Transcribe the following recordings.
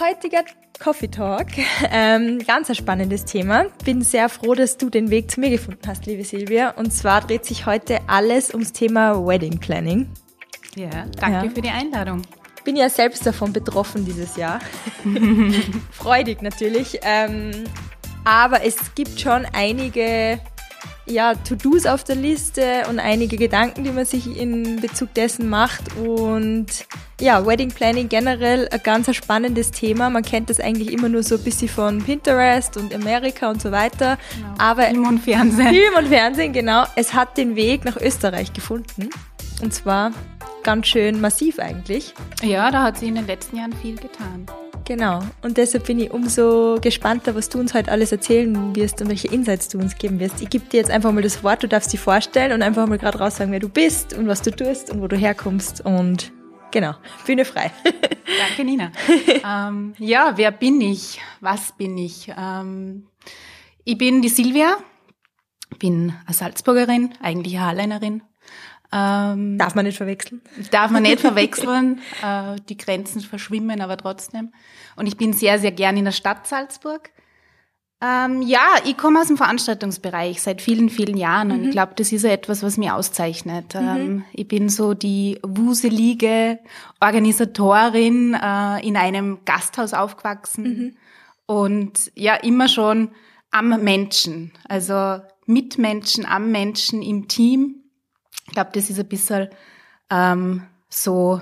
Heutiger Coffee Talk. Ähm, ganz ein spannendes Thema. Bin sehr froh, dass du den Weg zu mir gefunden hast, liebe Silvia. Und zwar dreht sich heute alles ums Thema Wedding Planning. Ja, danke ja. für die Einladung. Bin ja selbst davon betroffen dieses Jahr. Freudig natürlich. Ähm, aber es gibt schon einige ja, To-Dos auf der Liste und einige Gedanken, die man sich in Bezug dessen macht. Und ja, Wedding Planning generell ein ganz spannendes Thema. Man kennt das eigentlich immer nur so ein bisschen von Pinterest und Amerika und so weiter. Genau. Aber Film und Fernsehen. Film und Fernsehen, genau. Es hat den Weg nach Österreich gefunden. Und zwar ganz schön massiv eigentlich. Ja, da hat sich in den letzten Jahren viel getan. Genau. Und deshalb bin ich umso gespannter, was du uns heute alles erzählen wirst und welche Insights du uns geben wirst. Ich gebe dir jetzt einfach mal das Wort, du darfst dich vorstellen und einfach mal gerade raus sagen, wer du bist und was du tust und wo du herkommst und genau, Bühne frei. Danke, Nina. ähm, ja, wer bin ich? Was bin ich? Ähm, ich bin die Silvia, bin eine Salzburgerin, eigentlich eine Halleinerin, ähm, darf man nicht verwechseln? Darf man nicht verwechseln. äh, die Grenzen verschwimmen aber trotzdem. Und ich bin sehr, sehr gern in der Stadt Salzburg. Ähm, ja, ich komme aus dem Veranstaltungsbereich seit vielen, vielen Jahren mhm. und ich mhm. glaube, das ist ja etwas, was mich auszeichnet. Mhm. Ähm, ich bin so die wuselige Organisatorin äh, in einem Gasthaus aufgewachsen mhm. und ja, immer schon am Menschen, also mit Menschen, am Menschen, im Team ich glaube, das ist ein bisschen ähm, so,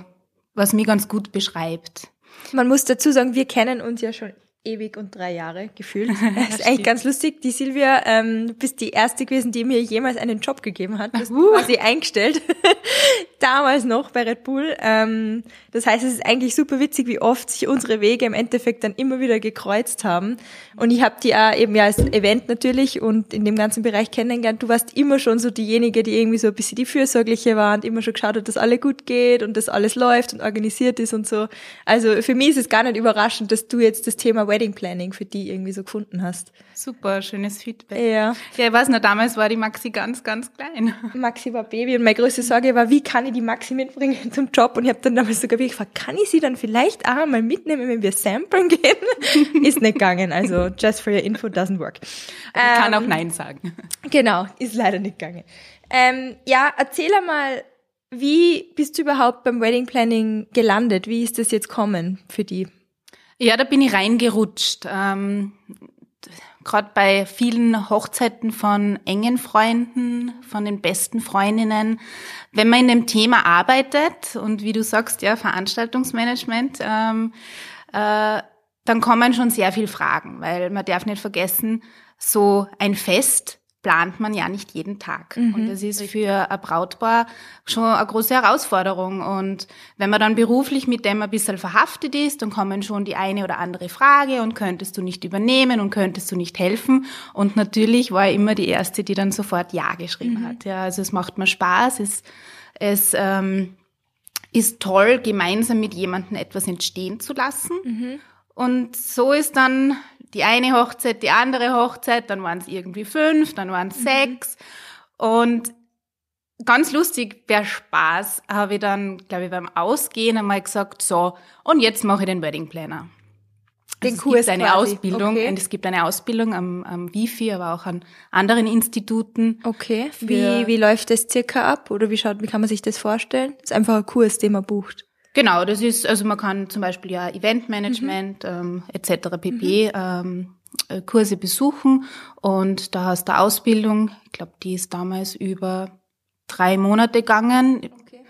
was mich ganz gut beschreibt. Man muss dazu sagen, wir kennen uns ja schon ewig und drei Jahre gefühlt. Das ist eigentlich ganz lustig. Die Silvia, ähm, du bist die erste gewesen, die mir jemals einen Job gegeben hat. Du bist uh. quasi eingestellt. Damals noch bei Red Bull. Ähm, das heißt, es ist eigentlich super witzig, wie oft sich unsere Wege im Endeffekt dann immer wieder gekreuzt haben. Und ich habe die auch eben ja als Event natürlich und in dem ganzen Bereich kennengelernt. Du warst immer schon so diejenige, die irgendwie so ein bisschen die Fürsorgliche war und immer schon geschaut hat, dass alle gut geht und dass alles läuft und organisiert ist und so. Also für mich ist es gar nicht überraschend, dass du jetzt das Thema Wedding Planning für die irgendwie so gefunden hast. Super, schönes Feedback. Ja. Ja, ich weiß noch, damals war die Maxi ganz, ganz klein. Maxi war Baby und meine größte Sorge war, wie kann ich die Maxi mitbringen zum Job? Und ich habe dann damals sogar wirklich gefragt, kann ich sie dann vielleicht auch mal mitnehmen, wenn wir samplen gehen? ist nicht gegangen, also just for your info doesn't work. Ich ähm, kann auch ähm, Nein sagen. Genau, ist leider nicht gegangen. Ähm, ja, erzähl einmal, wie bist du überhaupt beim Wedding Planning gelandet? Wie ist das jetzt kommen für die? Ja, da bin ich reingerutscht. Ähm, Gerade bei vielen Hochzeiten von engen Freunden, von den besten Freundinnen. Wenn man in dem Thema arbeitet und wie du sagst, ja, Veranstaltungsmanagement, ähm, äh, dann kommen schon sehr viele Fragen, weil man darf nicht vergessen, so ein Fest plant man ja nicht jeden Tag. Mhm. Und das ist für ein Brautpaar schon eine große Herausforderung. Und wenn man dann beruflich mit dem ein bisschen verhaftet ist, dann kommen schon die eine oder andere Frage und könntest du nicht übernehmen und könntest du nicht helfen. Und natürlich war ich immer die Erste, die dann sofort Ja geschrieben mhm. hat. Ja, also es macht mir Spaß, es, es ähm, ist toll, gemeinsam mit jemandem etwas entstehen zu lassen. Mhm. Und so ist dann die eine Hochzeit, die andere Hochzeit, dann waren es irgendwie fünf, dann waren es mhm. sechs. Und ganz lustig, per Spaß, habe ich dann, glaube ich, beim Ausgehen einmal gesagt, so, und jetzt mache ich den Wedding Planner. Den also Kurs es gibt eine quasi. Ausbildung, okay. und es gibt eine Ausbildung am, am Wifi, aber auch an anderen Instituten. Okay. Wie, wie läuft das circa ab? Oder wie schaut, wie kann man sich das vorstellen? Das ist einfach ein Kurs, den man bucht. Genau, das ist, also man kann zum Beispiel ja Eventmanagement mhm. ähm, etc. pp. Mhm. Ähm, äh, Kurse besuchen und da hast du Ausbildung, ich glaube, die ist damals über drei Monate gegangen, okay.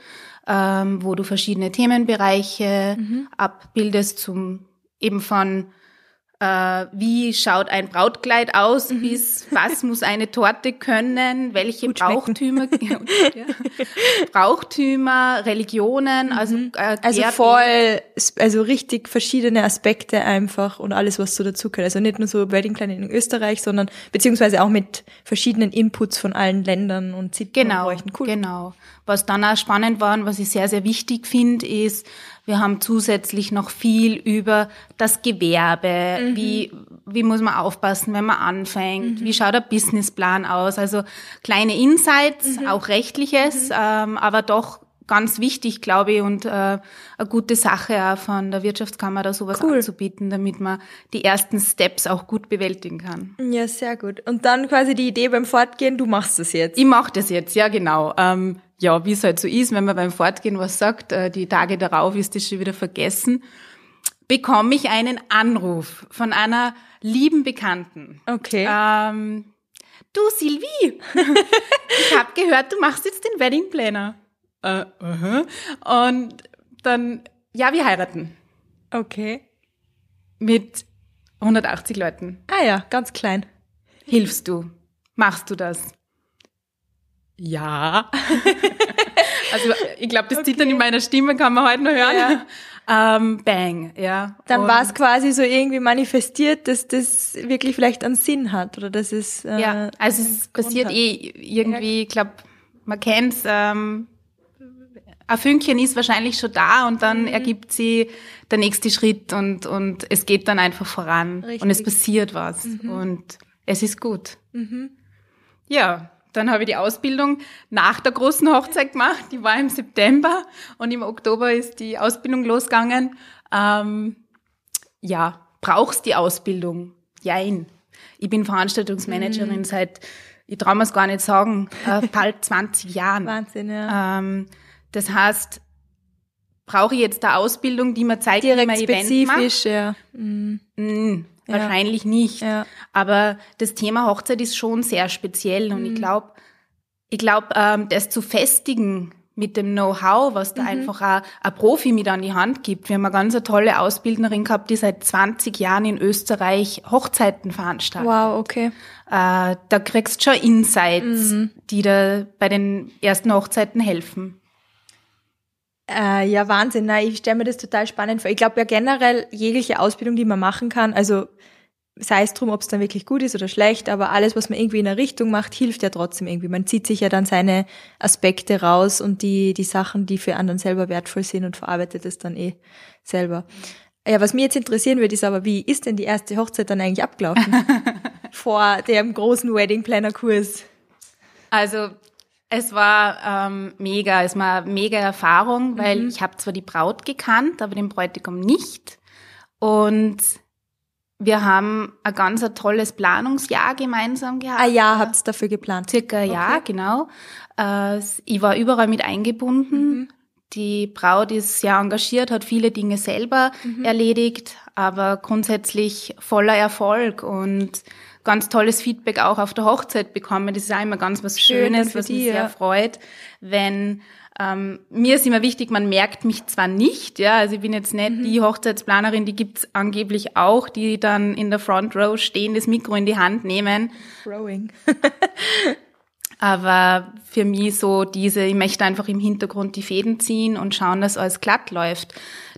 ähm, wo du verschiedene Themenbereiche mhm. abbildest, zum eben von äh, wie schaut ein Brautkleid aus, mhm. bis was muss eine Torte können, welche Brauchtümer, ja, Brauchtümer, Religionen, also mhm. äh, also voll, also richtig verschiedene Aspekte einfach und alles, was so dazu gehört. Also nicht nur so Wedding Planning in Österreich, sondern beziehungsweise auch mit verschiedenen Inputs von allen Ländern und Sitten genau, und Cool. Genau. Was dann auch spannend war und was ich sehr, sehr wichtig finde, ist, wir haben zusätzlich noch viel über das Gewerbe, mhm. wie, wie muss man aufpassen, wenn man anfängt, mhm. wie schaut der Businessplan aus, also kleine Insights, mhm. auch rechtliches, mhm. ähm, aber doch ganz wichtig, glaube ich, und äh, eine gute Sache auch von der Wirtschaftskammer da sowas cool. anzubieten, damit man die ersten Steps auch gut bewältigen kann. Ja, sehr gut. Und dann quasi die Idee beim Fortgehen, du machst das jetzt. Ich mache das jetzt, ja genau. Ähm, ja, wie es halt so ist, wenn man beim Fortgehen was sagt, äh, die Tage darauf ist das schon wieder vergessen, bekomme ich einen Anruf von einer lieben Bekannten. Okay. Ähm, du Silvi, ich habe gehört, du machst jetzt den Wedding Planner. Äh, uh -huh. Und dann, ja, wir heiraten. Okay. Mit 180 Leuten. Ah ja, ganz klein. Hilfst du? Machst du das? Ja. also ich glaube, das okay. Zittern in meiner Stimme kann man heute noch hören. Ja. Ähm, bang, ja. Dann war es quasi so irgendwie manifestiert, dass das wirklich vielleicht einen Sinn hat oder dass es äh, ja, also es passiert eh irgendwie, ich glaube, man kennt's. Ähm, ein Fünkchen ist wahrscheinlich schon da und dann mhm. ergibt sie der nächste Schritt und und es geht dann einfach voran Richtig. und es passiert was mhm. und es ist gut. Mhm. Ja, dann habe ich die Ausbildung nach der großen Hochzeit gemacht. Die war im September und im Oktober ist die Ausbildung losgegangen. Ähm, ja, brauchst die Ausbildung? Jein. Ich bin Veranstaltungsmanagerin mhm. seit, ich traue mir es gar nicht sagen, äh, bald 20 Jahren. Wahnsinn, ja. Ähm, das heißt, brauche ich jetzt eine Ausbildung, die mir zeigt, Direkt wie man Event macht? ja. Mhm. Mhm. Wahrscheinlich ja. nicht. Ja. Aber das Thema Hochzeit ist schon sehr speziell und mhm. ich glaube, ich glaube, ähm, das zu festigen mit dem Know-how, was da mhm. einfach ein, ein Profi mit an die Hand gibt. Wir haben eine ganz eine tolle Ausbildnerin gehabt, die seit 20 Jahren in Österreich Hochzeiten veranstaltet. Wow, okay. Äh, da kriegst du schon Insights, mhm. die da bei den ersten Hochzeiten helfen. Äh, ja, Wahnsinn. Nein, ich stelle mir das total spannend vor. Ich glaube ja generell jegliche Ausbildung, die man machen kann, also sei es drum, ob es dann wirklich gut ist oder schlecht, aber alles, was man irgendwie in eine Richtung macht, hilft ja trotzdem irgendwie. Man zieht sich ja dann seine Aspekte raus und die, die Sachen, die für anderen selber wertvoll sind und verarbeitet es dann eh selber. Ja, was mir jetzt interessieren würde, ist aber, wie ist denn die erste Hochzeit dann eigentlich abgelaufen? Vor dem großen Wedding Planner Kurs. Also, es war ähm, mega, es war eine mega Erfahrung, weil mhm. ich habe zwar die Braut gekannt, aber den Bräutigam nicht. Und wir haben ein ganz ein tolles Planungsjahr gemeinsam gehabt. Ein Jahr habt ihr dafür geplant? Circa ein Jahr, okay. genau. Äh, ich war überall mit eingebunden. Mhm. Die Braut ist sehr engagiert, hat viele Dinge selber mhm. erledigt, aber grundsätzlich voller Erfolg und ganz tolles Feedback auch auf der Hochzeit bekommen. Das ist auch immer ganz was Schönes, Schön was mich sehr ja. freut, wenn ähm, mir ist immer wichtig, man merkt mich zwar nicht, ja, also ich bin jetzt nicht mhm. die Hochzeitsplanerin, die gibt's angeblich auch, die dann in der Front Row stehen, das Mikro in die Hand nehmen. Rowing. Aber für mich so diese, ich möchte einfach im Hintergrund die Fäden ziehen und schauen, dass alles glatt läuft.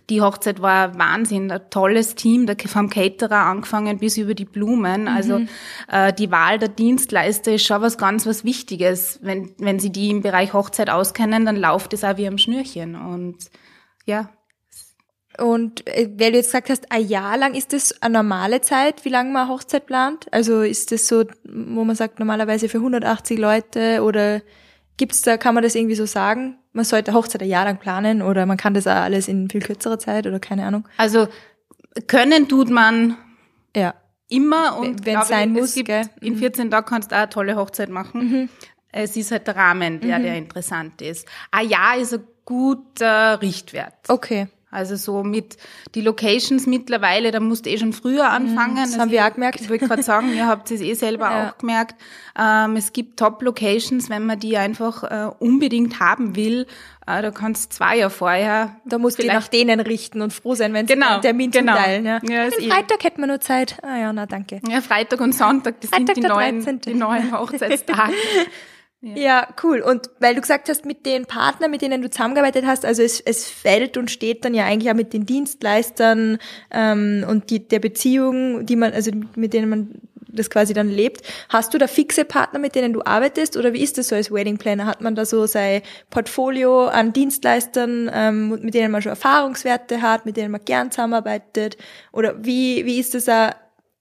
Die Hochzeit war Wahnsinn, ein tolles Team, vom Caterer angefangen bis über die Blumen. Also mhm. äh, die Wahl der Dienstleister ist schon was ganz was Wichtiges. Wenn, wenn Sie die im Bereich Hochzeit auskennen, dann läuft es auch wie am Schnürchen. Und ja, und äh, weil du jetzt gesagt hast, ein Jahr lang, ist das eine normale Zeit, wie lange man Hochzeit plant? Also ist das so, wo man sagt, normalerweise für 180 Leute oder gibt's da, kann man das irgendwie so sagen? Man sollte Hochzeit ein Jahr lang planen oder man kann das auch alles in viel kürzerer Zeit oder keine Ahnung. Also können tut man ja. immer und wenn es sein muss. Gibt, in 14 mhm. Tagen kannst du auch eine tolle Hochzeit machen. Mhm. Es ist halt der Rahmen, der, mhm. der interessant ist. Ein Jahr ist ein guter Richtwert. Okay. Also so mit die Locations mittlerweile, da musst du eh schon früher mhm, anfangen. Das haben also wir auch gemerkt. Ich wollte gerade sagen, ihr habt es eh selber ja. auch gemerkt. Ähm, es gibt Top-Locations, wenn man die einfach äh, unbedingt haben will. Äh, da kannst zwei Jahre vorher. Da musst du nach denen richten und froh sein, wenn sie genau, einen Termin genau. teilen. Ja. Ja, Den Freitag hätten wir nur Zeit. Ah ja, na danke. Ja, Freitag und Sonntag, das Freitag sind die neuen, die neuen Hochzeitstage. Ja. ja. cool. Und weil du gesagt hast, mit den Partnern, mit denen du zusammengearbeitet hast, also es, es fällt und steht dann ja eigentlich auch mit den Dienstleistern ähm, und die, der Beziehung, die man, also mit denen man das quasi dann lebt. Hast du da fixe Partner, mit denen du arbeitest oder wie ist das so als Wedding Planner? Hat man da so sein Portfolio an Dienstleistern, ähm, mit denen man schon Erfahrungswerte hat, mit denen man gern zusammenarbeitet? Oder wie, wie ist das da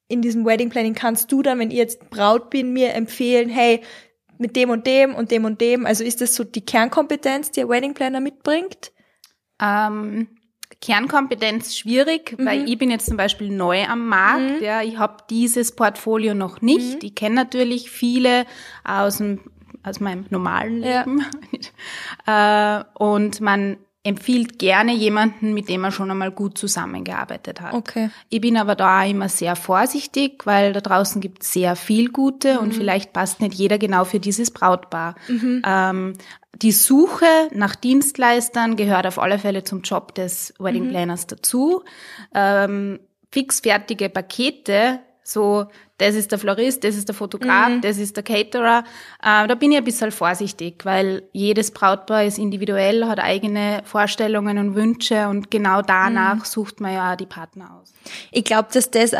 in diesem Wedding Planning? Kannst du dann, wenn ich jetzt Braut bin, mir empfehlen, hey, mit dem und dem und dem und dem. Also ist das so die Kernkompetenz, die ein Wedding Planner mitbringt? Ähm, Kernkompetenz schwierig, mhm. weil ich bin jetzt zum Beispiel neu am Markt. Mhm. Ja, ich habe dieses Portfolio noch nicht. Mhm. Ich kenne natürlich viele aus dem aus meinem normalen Leben. Ja. äh, und man empfiehlt gerne jemanden, mit dem er schon einmal gut zusammengearbeitet hat. Okay. Ich bin aber da immer sehr vorsichtig, weil da draußen gibt es sehr viel Gute mhm. und vielleicht passt nicht jeder genau für dieses Brautpaar. Mhm. Ähm, die Suche nach Dienstleistern gehört auf alle Fälle zum Job des Wedding mhm. Planners dazu. Ähm, fixfertige Pakete so, das ist der Florist, das ist der Fotograf, mhm. das ist der Caterer. Äh, da bin ich ein bisschen vorsichtig, weil jedes Brautpaar ist individuell, hat eigene Vorstellungen und Wünsche und genau danach mhm. sucht man ja die Partner aus. Ich glaube, dass das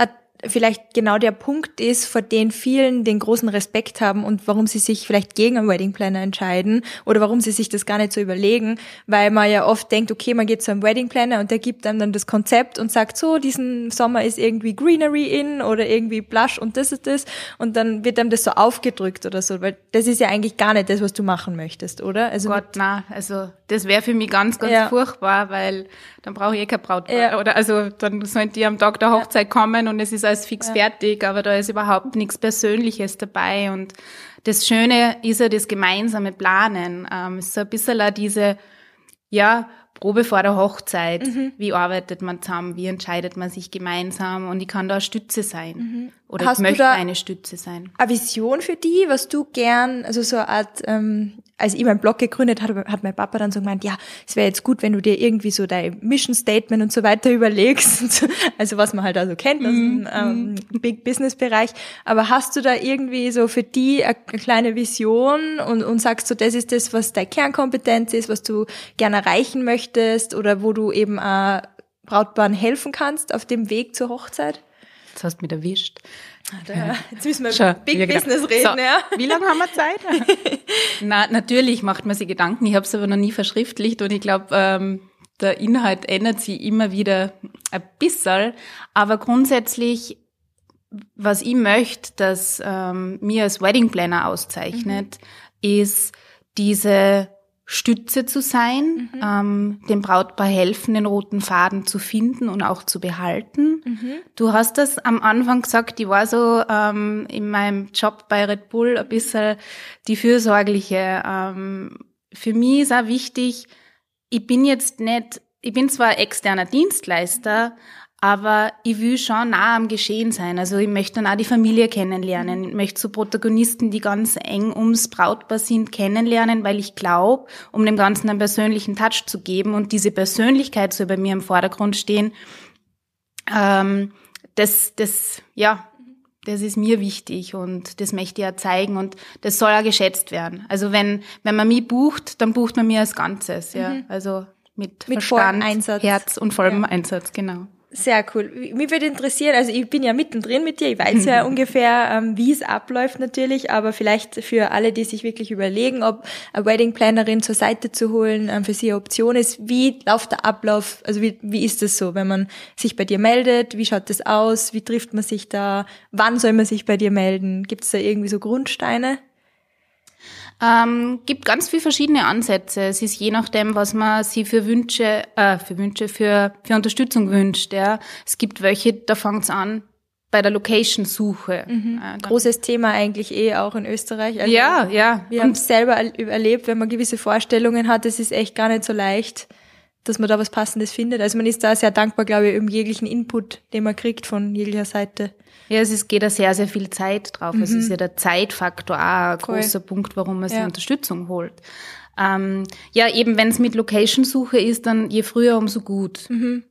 vielleicht genau der Punkt ist, vor den vielen den großen Respekt haben und warum sie sich vielleicht gegen einen Wedding Planner entscheiden oder warum sie sich das gar nicht so überlegen, weil man ja oft denkt, okay, man geht zu einem Wedding Planner und der gibt einem dann das Konzept und sagt so, diesen Sommer ist irgendwie Greenery in oder irgendwie Blush und das ist das und dann wird einem das so aufgedrückt oder so, weil das ist ja eigentlich gar nicht das, was du machen möchtest, oder? Also Gott, na, also das wäre für mich ganz, ganz ja. furchtbar, weil dann brauche ich eh kein Brautpaar. Ja. Oder also dann sollen die am Tag der Hochzeit ja. kommen und es ist alles fix ja. fertig, aber da ist überhaupt nichts Persönliches dabei. Und das Schöne ist ja das gemeinsame Planen. Ähm, es ist so ein bisschen auch diese, ja, Probe vor der Hochzeit. Mhm. Wie arbeitet man zusammen? Wie entscheidet man sich gemeinsam? Und ich kann da Stütze sein. Mhm. Oder Hast ich möchte eine Stütze sein. Eine Vision für die, was du gern, also so eine Art, ähm, als ich meinen Blog gegründet habe, hat mein Papa dann so gemeint, ja, es wäre jetzt gut, wenn du dir irgendwie so dein Mission Statement und so weiter überlegst. also was man halt also kennt aus dem mhm. ähm, Big Business Bereich. Aber hast du da irgendwie so für die eine, eine kleine Vision und, und sagst so, das ist das, was deine Kernkompetenz ist, was du gerne erreichen möchtest oder wo du eben äh, Brautpaaren helfen kannst auf dem Weg zur Hochzeit? Jetzt hast du mich erwischt. Da, jetzt müssen wir über Big Business reden, so, ja. Wie lange haben wir Zeit? Na, natürlich macht man sich Gedanken. Ich habe es aber noch nie verschriftlicht und ich glaube, ähm, der Inhalt ändert sich immer wieder ein bisschen. Aber grundsätzlich, was ich möchte, dass ähm, mir als Wedding Planner auszeichnet, mhm. ist diese Stütze zu sein, mhm. ähm, dem Brautpaar helfen, den roten Faden zu finden und auch zu behalten. Mhm. Du hast das am Anfang gesagt, ich war so ähm, in meinem Job bei Red Bull ein bisschen die fürsorgliche. Ähm, für mich ist auch wichtig, ich bin jetzt nicht, ich bin zwar externer Dienstleister, aber ich will schon nah am Geschehen sein. Also ich möchte dann auch die Familie kennenlernen. Ich möchte so Protagonisten, die ganz eng ums Brautpaar sind, kennenlernen, weil ich glaube, um dem Ganzen einen persönlichen Touch zu geben und diese Persönlichkeit soll bei mir im Vordergrund stehen, ähm, das, das, ja, das ist mir wichtig und das möchte ich ja zeigen und das soll auch geschätzt werden. Also wenn, wenn man mich bucht, dann bucht man mir als Ganzes, ja. Mhm. Also mit, mit Verstand, Herz und vollem ja. Einsatz, genau. Sehr cool. Mich würde interessieren, also ich bin ja mittendrin mit dir, ich weiß ja ungefähr, ähm, wie es abläuft natürlich, aber vielleicht für alle, die sich wirklich überlegen, ob eine Wedding Plannerin zur Seite zu holen ähm, für sie eine Option ist, wie läuft der Ablauf, also wie, wie ist das so, wenn man sich bei dir meldet, wie schaut das aus, wie trifft man sich da, wann soll man sich bei dir melden, gibt es da irgendwie so Grundsteine? Ähm, gibt ganz viele verschiedene Ansätze. Es ist je nachdem, was man sie für Wünsche, äh, für Wünsche, für, für Unterstützung wünscht. Ja. Es gibt welche, da fängt es an bei der Location-Suche. Mhm. Äh, Großes Thema eigentlich eh auch in Österreich. Also ja, ja. Wir haben es selber erlebt, wenn man gewisse Vorstellungen hat, es ist echt gar nicht so leicht, dass man da was Passendes findet. Also man ist da sehr dankbar, glaube ich, um jeglichen Input, den man kriegt von jeglicher Seite. Ja, es ist, geht da sehr, sehr viel Zeit drauf. Mhm. Es ist ja der Zeitfaktor auch ein cool. großer Punkt, warum man sich ja. Unterstützung holt. Ähm, ja, eben wenn es mit Location-Suche ist, dann je früher, umso gut. Mhm.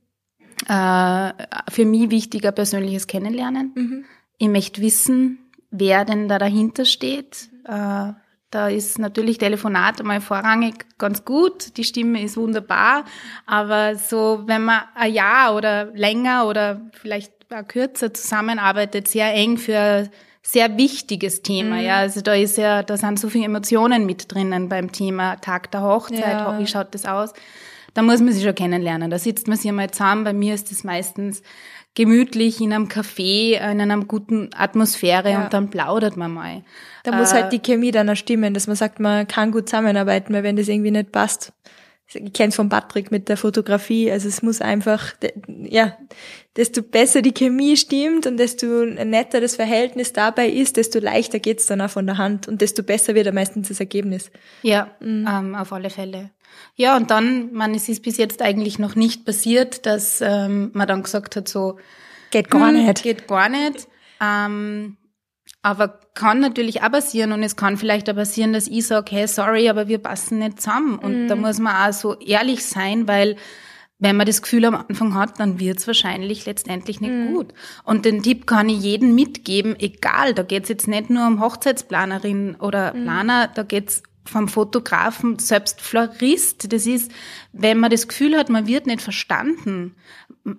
Äh, für mich wichtiger persönliches Kennenlernen. Mhm. Ich möchte wissen, wer denn da dahinter steht. Äh, da ist natürlich Telefonat einmal vorrangig ganz gut, die Stimme ist wunderbar, aber so, wenn man ein Jahr oder länger oder vielleicht kürzer zusammenarbeitet, sehr eng für sehr wichtiges Thema, mhm. ja. Also da ist ja, da sind so viele Emotionen mit drinnen beim Thema Tag der Hochzeit, ja. wie schaut das aus? da muss man sich schon kennenlernen. Da sitzt man sich einmal zusammen. Bei mir ist das meistens gemütlich in einem Café, in einer guten Atmosphäre ja. und dann plaudert man mal. Da muss halt äh, die Chemie dann auch stimmen, dass man sagt, man kann gut zusammenarbeiten, weil wenn das irgendwie nicht passt. Ich kenne von Patrick mit der Fotografie, also es muss einfach, ja, desto besser die Chemie stimmt und desto netter das Verhältnis dabei ist, desto leichter geht's dann auch von der Hand und desto besser wird dann meistens das Ergebnis. Ja, mhm. ähm, auf alle Fälle. Ja, und dann, man, es ist bis jetzt eigentlich noch nicht passiert, dass ähm, man dann gesagt hat, so geht gar hm, nicht. Geht gar nicht. Ähm, aber kann natürlich auch passieren und es kann vielleicht auch passieren, dass ich sage, hey, sorry, aber wir passen nicht zusammen. Und mhm. da muss man auch so ehrlich sein, weil wenn man das Gefühl am Anfang hat, dann wird's wahrscheinlich letztendlich nicht mhm. gut. Und den Tipp kann ich jedem mitgeben, egal, da geht's jetzt nicht nur um Hochzeitsplanerin oder mhm. Planer, da geht's vom Fotografen, selbst Florist, das ist, wenn man das Gefühl hat, man wird nicht verstanden,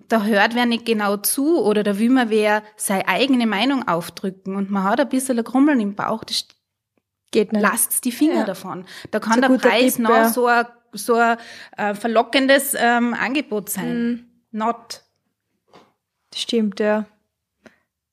da hört wer nicht genau zu oder da will man wer seine eigene Meinung aufdrücken und man hat ein bisschen ein Grummeln im Bauch, das geht nicht. Lasst die Finger ja. davon. Da kann der Preis Tipp, noch ja. so ein, so ein äh, verlockendes ähm, Angebot sein. Mhm. Not. Stimmt, ja.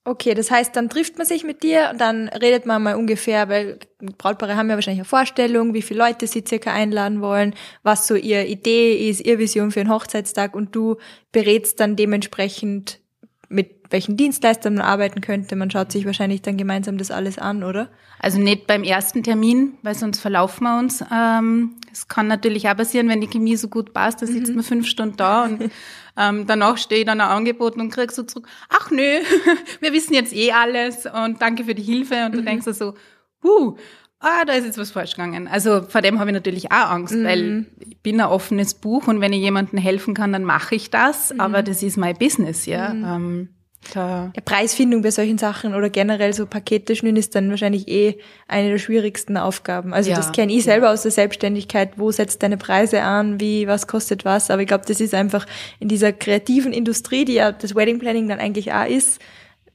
Okay, das heißt, dann trifft man sich mit dir und dann redet man mal ungefähr, weil Brautpaare haben ja wahrscheinlich eine Vorstellung, wie viele Leute sie circa einladen wollen, was so ihre Idee ist, ihre Vision für einen Hochzeitstag und du berätst dann dementsprechend, mit welchen Dienstleistern man arbeiten könnte. Man schaut sich wahrscheinlich dann gemeinsam das alles an, oder? Also nicht beim ersten Termin, weil sonst verlaufen wir uns. Ähm, es kann natürlich auch passieren, wenn die Chemie so gut passt, da sitzt mhm. man fünf Stunden da und Ähm, danach stehe ich dann auch angeboten und krieg so zurück, ach nö, wir wissen jetzt eh alles und danke für die Hilfe. Und du mhm. denkst so, huh, ah, da ist jetzt was falsch gegangen. Also vor dem habe ich natürlich auch Angst, mhm. weil ich bin ein offenes Buch und wenn ich jemandem helfen kann, dann mache ich das. Mhm. Aber das ist mein Business, ja. Mhm. Ähm, da. Ja, Preisfindung bei solchen Sachen oder generell so Pakete schnüren ist dann wahrscheinlich eh eine der schwierigsten Aufgaben. Also ja, das kenne ich selber ja. aus der Selbstständigkeit. Wo setzt deine Preise an? Wie, was kostet was? Aber ich glaube, das ist einfach in dieser kreativen Industrie, die ja das Wedding Planning dann eigentlich auch ist,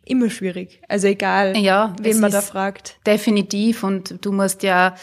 immer schwierig. Also egal, ja, wen man da fragt. Definitiv. Und du musst ja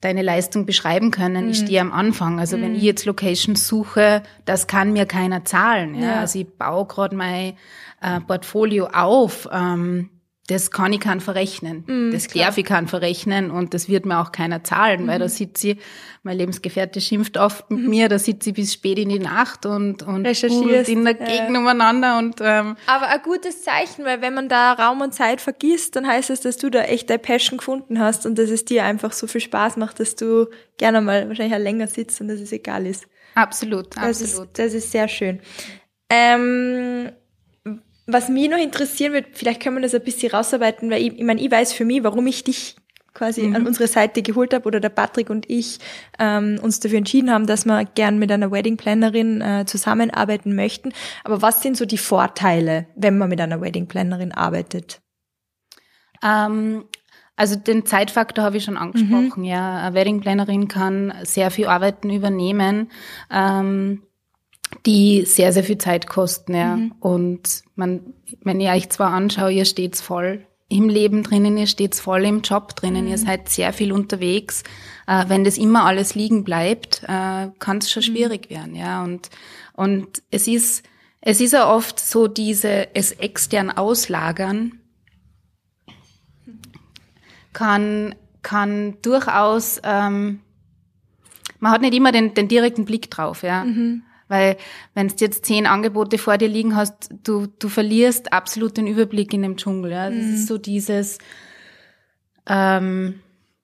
deine Leistung beschreiben können. Mhm. Ich stehe am Anfang. Also mhm. wenn ich jetzt Locations suche, das kann mir keiner zahlen. Ja? ja. Also ich baue gerade mein äh, Portfolio auf. Ähm, das kann ich kein verrechnen. Mm, das darf ich kann verrechnen und das wird mir auch keiner zahlen, mhm. weil da sitze ich, mein Lebensgefährte schimpft oft mit mhm. mir, da sitze ich bis spät in die Nacht und, und recherchiert in der Gegend umeinander und, ähm, Aber ein gutes Zeichen, weil wenn man da Raum und Zeit vergisst, dann heißt es, dass du da echt deine Passion gefunden hast und dass es dir einfach so viel Spaß macht, dass du gerne mal wahrscheinlich auch länger sitzt und dass es egal ist. Absolut, absolut. Das ist, das ist sehr schön. Ähm, was mich noch interessieren wird, vielleicht können wir das ein bisschen rausarbeiten, weil ich, ich meine, ich weiß für mich, warum ich dich quasi mhm. an unsere Seite geholt habe oder der Patrick und ich ähm, uns dafür entschieden haben, dass wir gern mit einer Wedding Plannerin äh, zusammenarbeiten möchten. Aber was sind so die Vorteile, wenn man mit einer Wedding Plannerin arbeitet? Ähm, also den Zeitfaktor habe ich schon angesprochen. Mhm. Ja, eine Wedding Plannerin kann sehr viel Arbeiten übernehmen. Ähm, die sehr, sehr viel Zeit kosten, ja. Mhm. Und man, wenn ihr euch zwar anschaut, ihr steht's voll im Leben drinnen, ihr steht's voll im Job drinnen, mhm. ihr seid sehr viel unterwegs. Äh, wenn das immer alles liegen bleibt, äh, kann es schon mhm. schwierig werden, ja. Und, und es ist, es ist ja oft so diese, es extern auslagern kann, kann durchaus, ähm, man hat nicht immer den, den direkten Blick drauf, ja. Mhm. Weil wenn du jetzt zehn Angebote vor dir liegen hast, du, du verlierst absolut den Überblick in dem Dschungel. Ja? Das mhm. ist so dieses, ähm,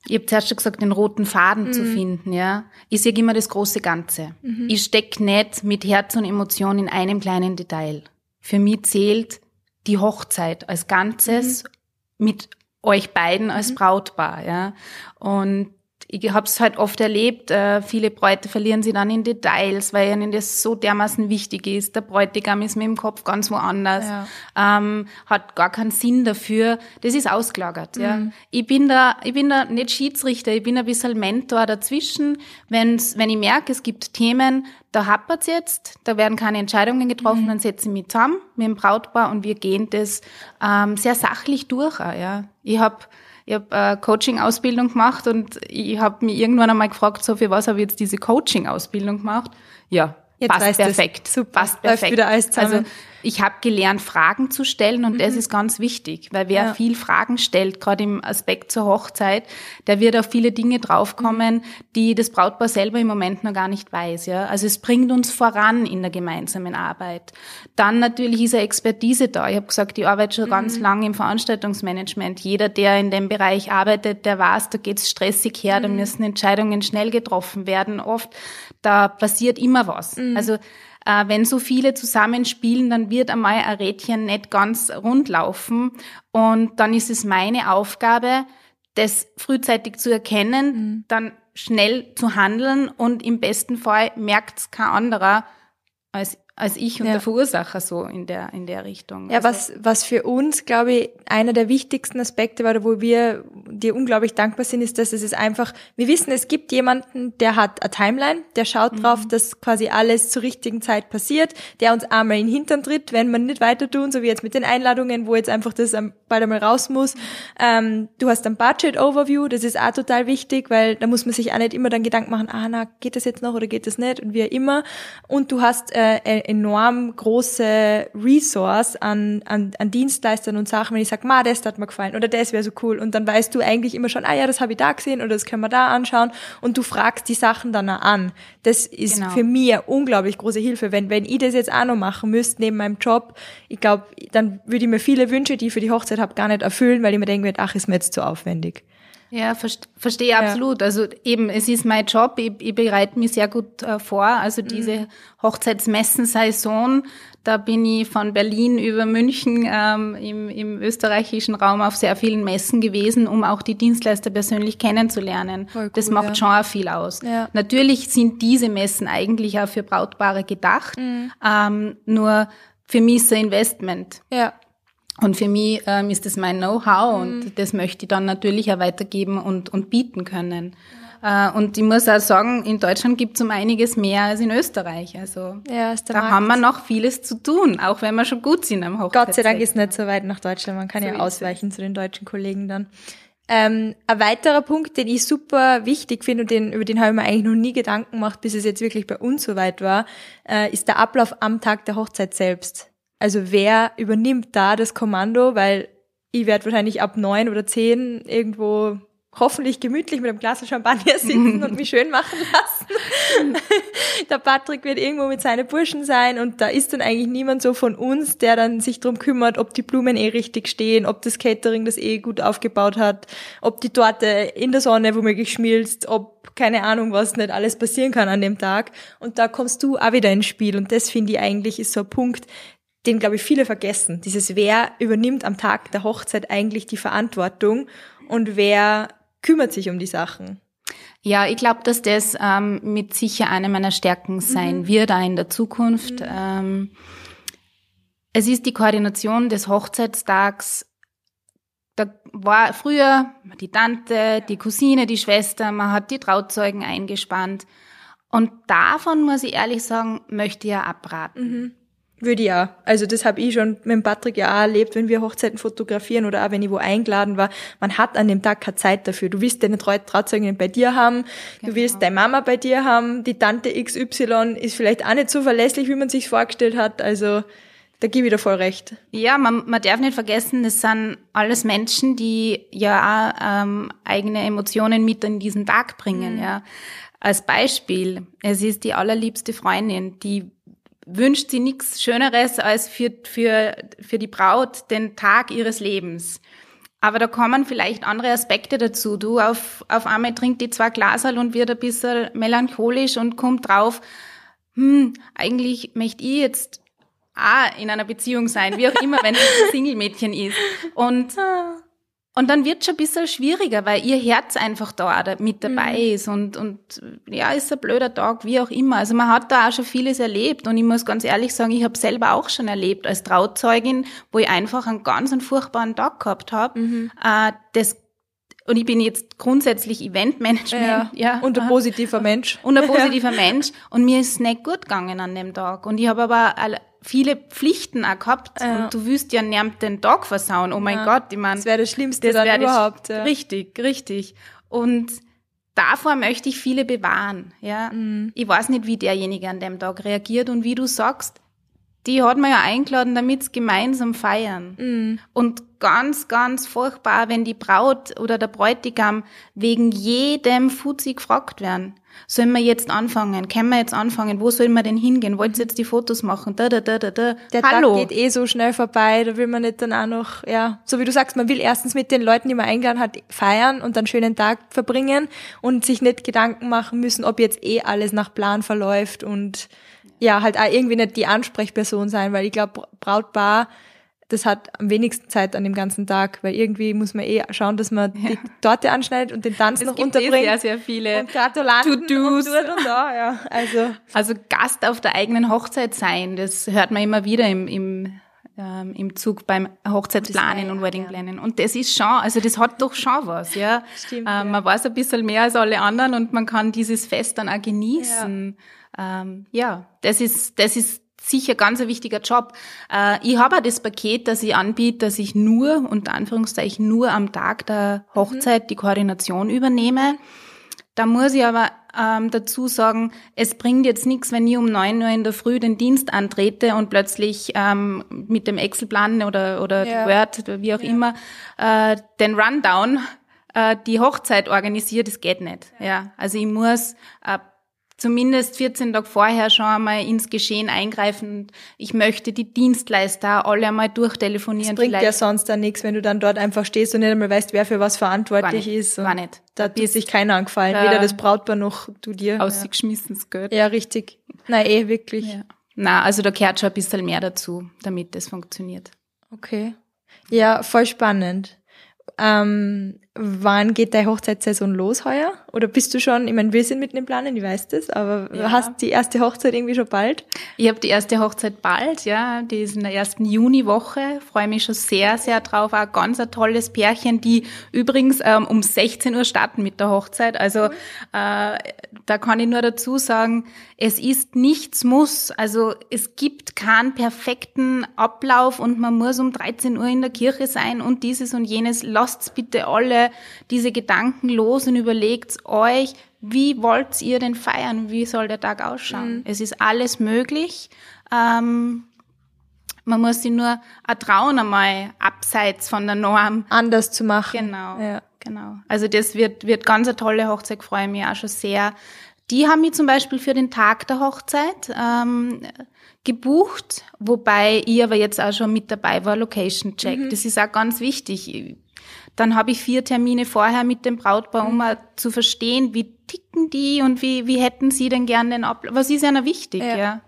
ich habe zuerst schon gesagt, den roten Faden mhm. zu finden. Ja, Ich sehe immer das große Ganze. Mhm. Ich steck nicht mit Herz und Emotion in einem kleinen Detail. Für mich zählt die Hochzeit als Ganzes mhm. mit euch beiden als mhm. Brautpaar. Ja? Und ich habe es halt oft erlebt, äh, viele Bräute verlieren sie dann in Details, weil ihnen das so dermaßen wichtig ist. Der Bräutigam ist mit dem Kopf ganz woanders, ja. ähm, hat gar keinen Sinn dafür. Das ist ausgelagert. Mhm. Ja. Ich bin da, ich bin da nicht Schiedsrichter, ich bin ein bisschen Mentor dazwischen. Wenn's, wenn ich merke, es gibt Themen, da hapert's jetzt, da werden keine Entscheidungen getroffen, mhm. dann setze ich mich zusammen mit dem Brautpaar und wir gehen das ähm, sehr sachlich durch. Ja. Ich habe ich habe äh, Coaching-Ausbildung gemacht und ich habe mich irgendwann einmal gefragt, so für was habe ich jetzt diese Coaching-Ausbildung gemacht? Ja, Jetzt passt perfekt. Super. Passt perfekt. wieder alles zusammen. Also ich habe gelernt, Fragen zu stellen und mhm. das ist ganz wichtig, weil wer ja. viel Fragen stellt, gerade im Aspekt zur Hochzeit, der wird auf viele Dinge draufkommen, mhm. die das Brautpaar selber im Moment noch gar nicht weiß. Ja, also es bringt uns voran in der gemeinsamen Arbeit. Dann natürlich ist eine Expertise da. Ich habe gesagt, ich arbeite schon mhm. ganz lange im Veranstaltungsmanagement. Jeder, der in dem Bereich arbeitet, der weiß, da geht's stressig her, da mhm. müssen Entscheidungen schnell getroffen werden. Oft da passiert immer was. Mhm. Also wenn so viele zusammenspielen, dann wird einmal ein Rädchen nicht ganz rund laufen. Und dann ist es meine Aufgabe, das frühzeitig zu erkennen, mhm. dann schnell zu handeln und im besten Fall merkt es kein anderer als als ich und ja. der Verursacher so in der, in der Richtung. Ja, also, was, was für uns, glaube ich, einer der wichtigsten Aspekte war, wo wir dir unglaublich dankbar sind, ist, dass es ist einfach, wir wissen, es gibt jemanden, der hat eine Timeline, der schaut mhm. drauf, dass quasi alles zur richtigen Zeit passiert, der uns einmal in den Hintern tritt, wenn man nicht weiter tun, so wie jetzt mit den Einladungen, wo jetzt einfach das bald einmal raus muss. Ähm, du hast ein Budget-Overview, das ist auch total wichtig, weil da muss man sich auch nicht immer dann Gedanken machen, ah, na, geht das jetzt noch oder geht das nicht und wie immer. Und du hast äh, enorm große Resource an, an, an Dienstleistern und Sachen, wenn ich sage, ma, das hat mir gefallen oder das wäre so cool. Und dann weißt du eigentlich immer schon, ah ja, das habe ich da gesehen oder das können wir da anschauen. Und du fragst die Sachen dann auch an. Das ist genau. für mich unglaublich große Hilfe. Wenn, wenn ich das jetzt auch noch machen müsste neben meinem Job, ich glaube, dann würde ich mir viele Wünsche, die ich für die Hochzeit habe, gar nicht erfüllen, weil ich mir denke, ach, ist mir jetzt zu aufwendig. Ja, verstehe ja. absolut. Also eben, es ist mein Job, ich, ich bereite mich sehr gut äh, vor. Also mhm. diese mhm. Hochzeitsmessensaison, da bin ich von Berlin über München ähm, im, im österreichischen Raum auf sehr vielen Messen gewesen, um auch die Dienstleister persönlich kennenzulernen. Cool, das macht ja. schon auch viel aus. Ja. Natürlich sind diese Messen eigentlich auch für Brautpaare gedacht, mhm. ähm, nur für mich ist ein Investment. Ja. Und für mich ähm, ist das mein Know-how mhm. und das möchte ich dann natürlich auch weitergeben und, und bieten können. Äh, und ich muss auch sagen, in Deutschland gibt es um einiges mehr als in Österreich. Also ja, da Markt. haben wir noch vieles zu tun, auch wenn wir schon gut sind am Hochzeit. Gott sei Dank ist nicht so weit nach Deutschland. Man kann so ja ausweichen zu den deutschen Kollegen dann. Ähm, ein weiterer Punkt, den ich super wichtig finde und den, über den habe ich mir eigentlich noch nie Gedanken gemacht, bis es jetzt wirklich bei uns so weit war, äh, ist der Ablauf am Tag der Hochzeit selbst. Also wer übernimmt da das Kommando, weil ich werde wahrscheinlich ab neun oder zehn irgendwo hoffentlich gemütlich mit einem Glas Champagner sitzen und mich schön machen lassen. der Patrick wird irgendwo mit seinen Burschen sein und da ist dann eigentlich niemand so von uns, der dann sich drum kümmert, ob die Blumen eh richtig stehen, ob das Catering das eh gut aufgebaut hat, ob die Torte in der Sonne womöglich schmilzt, ob keine Ahnung was nicht alles passieren kann an dem Tag. Und da kommst du auch wieder ins Spiel und das finde ich eigentlich ist so ein Punkt, den, glaube ich, viele vergessen. Dieses, wer übernimmt am Tag der Hochzeit eigentlich die Verantwortung und wer kümmert sich um die Sachen? Ja, ich glaube, dass das ähm, mit sicher eine meiner Stärken sein mhm. wird, auch in der Zukunft. Mhm. Ähm, es ist die Koordination des Hochzeitstags. Da war früher die Tante, die Cousine, die Schwester, man hat die Trauzeugen eingespannt. Und davon, muss ich ehrlich sagen, möchte ich ja abraten. Mhm. Würde ich auch. Also das habe ich schon mit Patrick ja auch erlebt, wenn wir Hochzeiten fotografieren oder auch wenn ich wo eingeladen war. Man hat an dem Tag keine Zeit dafür. Du willst deine Trauzeuginnen bei dir haben, genau. du willst deine Mama bei dir haben, die Tante XY ist vielleicht auch nicht so verlässlich, wie man sich vorgestellt hat. Also da gebe ich dir voll recht. Ja, man, man darf nicht vergessen, das sind alles Menschen, die ja auch ähm, eigene Emotionen mit in diesen Tag bringen. Mhm. Ja. Als Beispiel, es ist die allerliebste Freundin, die wünscht sie nichts Schöneres als für, für, für die Braut den Tag ihres Lebens. Aber da kommen vielleicht andere Aspekte dazu. Du auf, auf einmal trinkt die zwei Glasal und wird ein bisschen melancholisch und kommt drauf, hm, eigentlich möchte ich jetzt auch in einer Beziehung sein, wie auch immer, wenn es ein Single-Mädchen ist. Und ah. Und dann wird schon ein bisschen schwieriger, weil ihr Herz einfach da mit dabei mhm. ist und, und ja, ist ein blöder Tag, wie auch immer. Also man hat da auch schon vieles erlebt und ich muss ganz ehrlich sagen, ich habe selber auch schon erlebt als Trauzeugin, wo ich einfach einen ganz einen furchtbaren Tag gehabt habe. Mhm. Äh, das und ich bin jetzt grundsätzlich Eventmanagement. Ja, ja. Und ein positiver Mensch. Und ein positiver ja. Mensch. Und mir ist es nicht gut gegangen an dem Tag. Und ich habe aber viele Pflichten auch gehabt Ja. und du willst ja niemand den Tag versauen. Oh mein Ja. Gott, ich meine, Das wäre das Schlimmste das dann wär das- überhaupt. ja. Richtig, richtig. Und davor möchte ich viele bewahren. Ja, Mhm. ich weiß nicht, wie derjenige an dem Tag reagiert und wie du sagst, die hat man ja eingeladen, damit sie gemeinsam feiern. Mhm. Und ganz, ganz furchtbar, wenn die Braut oder der Bräutigam wegen jedem Fuzzi gefragt werden. Sollen wir jetzt anfangen? Können wir jetzt anfangen? Wo sollen wir denn hingehen? Wollt ihr jetzt die Fotos machen? Da, da, da, da, da. Der Hallo. Tag geht eh so schnell vorbei, da will man nicht dann auch noch, ja, so wie du sagst, man will erstens mit den Leuten, die man eingeladen hat, feiern und einen schönen Tag verbringen und sich nicht Gedanken machen müssen, ob jetzt eh alles nach Plan verläuft und ja, halt auch irgendwie nicht die Ansprechperson sein, weil ich glaube, Brautpaar, das hat am wenigsten Zeit an dem ganzen Tag, weil irgendwie muss man eh schauen, dass man die Torte anschneidet und den Tanz es noch gibt eh unterbringt. sehr, sehr viele und Gratulanten To-Dos. und dort und da, ja. Also, Also Gast auf der eigenen Hochzeit sein, das hört man immer wieder im, im, ähm, im Zug beim Hochzeitsplanen Das- und Weddingplanen. Und das ist schon, also das hat doch schon was, ja. Stimmt, ähm, ja. Man weiß ein bisschen mehr als alle anderen und man kann dieses Fest dann auch genießen. Ja, ähm, ja das ist, das ist sicher ganz ein wichtiger Job. Äh, ich habe auch das Paket, das ich anbiete, dass ich nur, unter Anführungszeichen, nur am Tag der Hochzeit die Koordination übernehme. Da muss ich aber ähm, dazu sagen, es bringt jetzt nichts, wenn ich um neun Uhr in der Früh den Dienst antrete und plötzlich ähm, mit dem Excel-Plan oder, oder Ja. Word, wie auch immer, äh, den Rundown, äh, die Hochzeit organisiert, das geht nicht. Ja. Also ich muss äh, zumindest 14 Tage vorher schon einmal ins Geschehen eingreifen. Ich möchte die Dienstleister alle einmal Das durchtelefonieren. bringt ja vielleicht. sonst dann nichts, wenn du dann dort einfach stehst und nicht einmal weißt, wer für was verantwortlich nicht, ist. Gar nicht. Da tut bist- sich keiner angefallen. da- Weder das Brautpaar noch du dir. Ausgeschmissenes Geld. Ja, richtig. Nein, eh, wirklich. Ja. Na, also da gehört schon ein bisschen mehr dazu, damit das funktioniert. Okay. Ja, voll spannend. Ähm, wann geht deine Hochzeitssaison los heuer? Oder bist du schon, ich meine, wir sind mitten im Planen, ich weiß das, aber Ja. hast die erste Hochzeit irgendwie schon bald? Ich habe die erste Hochzeit bald, ja, die ist in der ersten Juniwoche. Freue mich schon sehr, sehr drauf. Auch ganz ein tolles Pärchen, die übrigens ähm, um 16 Uhr starten mit der Hochzeit. Also äh, da kann ich nur dazu sagen, es ist nichts muss. Also es gibt keinen perfekten Ablauf und man muss um 13 Uhr in der Kirche sein und dieses und jenes. Lasst bitte alle diese Gedanken los und überlegt euch, wie wollt ihr denn feiern? Wie soll der Tag ausschauen? Es ist alles möglich. Ähm, man muss sich nur auch trauen, einmal abseits von der Norm. Anders zu machen. Genau, Ja. genau. Also das wird, wird ganz eine tolle Hochzeit, freue mich auch schon sehr. Die haben mich zum Beispiel für den Tag der Hochzeit ähm, gebucht, wobei ich aber jetzt auch schon mit dabei war, Location Check. Das ist auch ganz wichtig. Dann habe ich vier Termine vorher mit dem Brautpaar, um mal zu verstehen, wie ticken die und wie, wie hätten sie denn gern den Ablauf. Was ist ihnen wichtig, Ja. ja.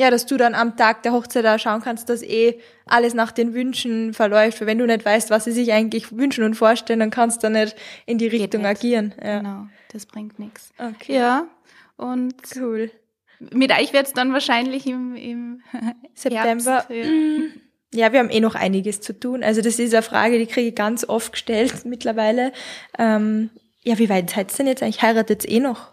Ja, dass du dann am Tag der Hochzeit da schauen kannst, dass eh alles nach den Wünschen verläuft. Weil wenn du nicht weißt, was sie sich eigentlich wünschen und vorstellen, dann kannst du nicht in die Richtung nicht. agieren. Ja. Genau, das bringt nichts. Okay. Ja, und Cool. mit euch wird's dann wahrscheinlich im, im September. Herbst, ja. Ja, wir haben eh noch einiges zu tun. Also das ist eine Frage, die kriege ich ganz oft gestellt mittlerweile. Ähm, ja, wie weit seid ihr denn jetzt eigentlich? Heiratet eh noch?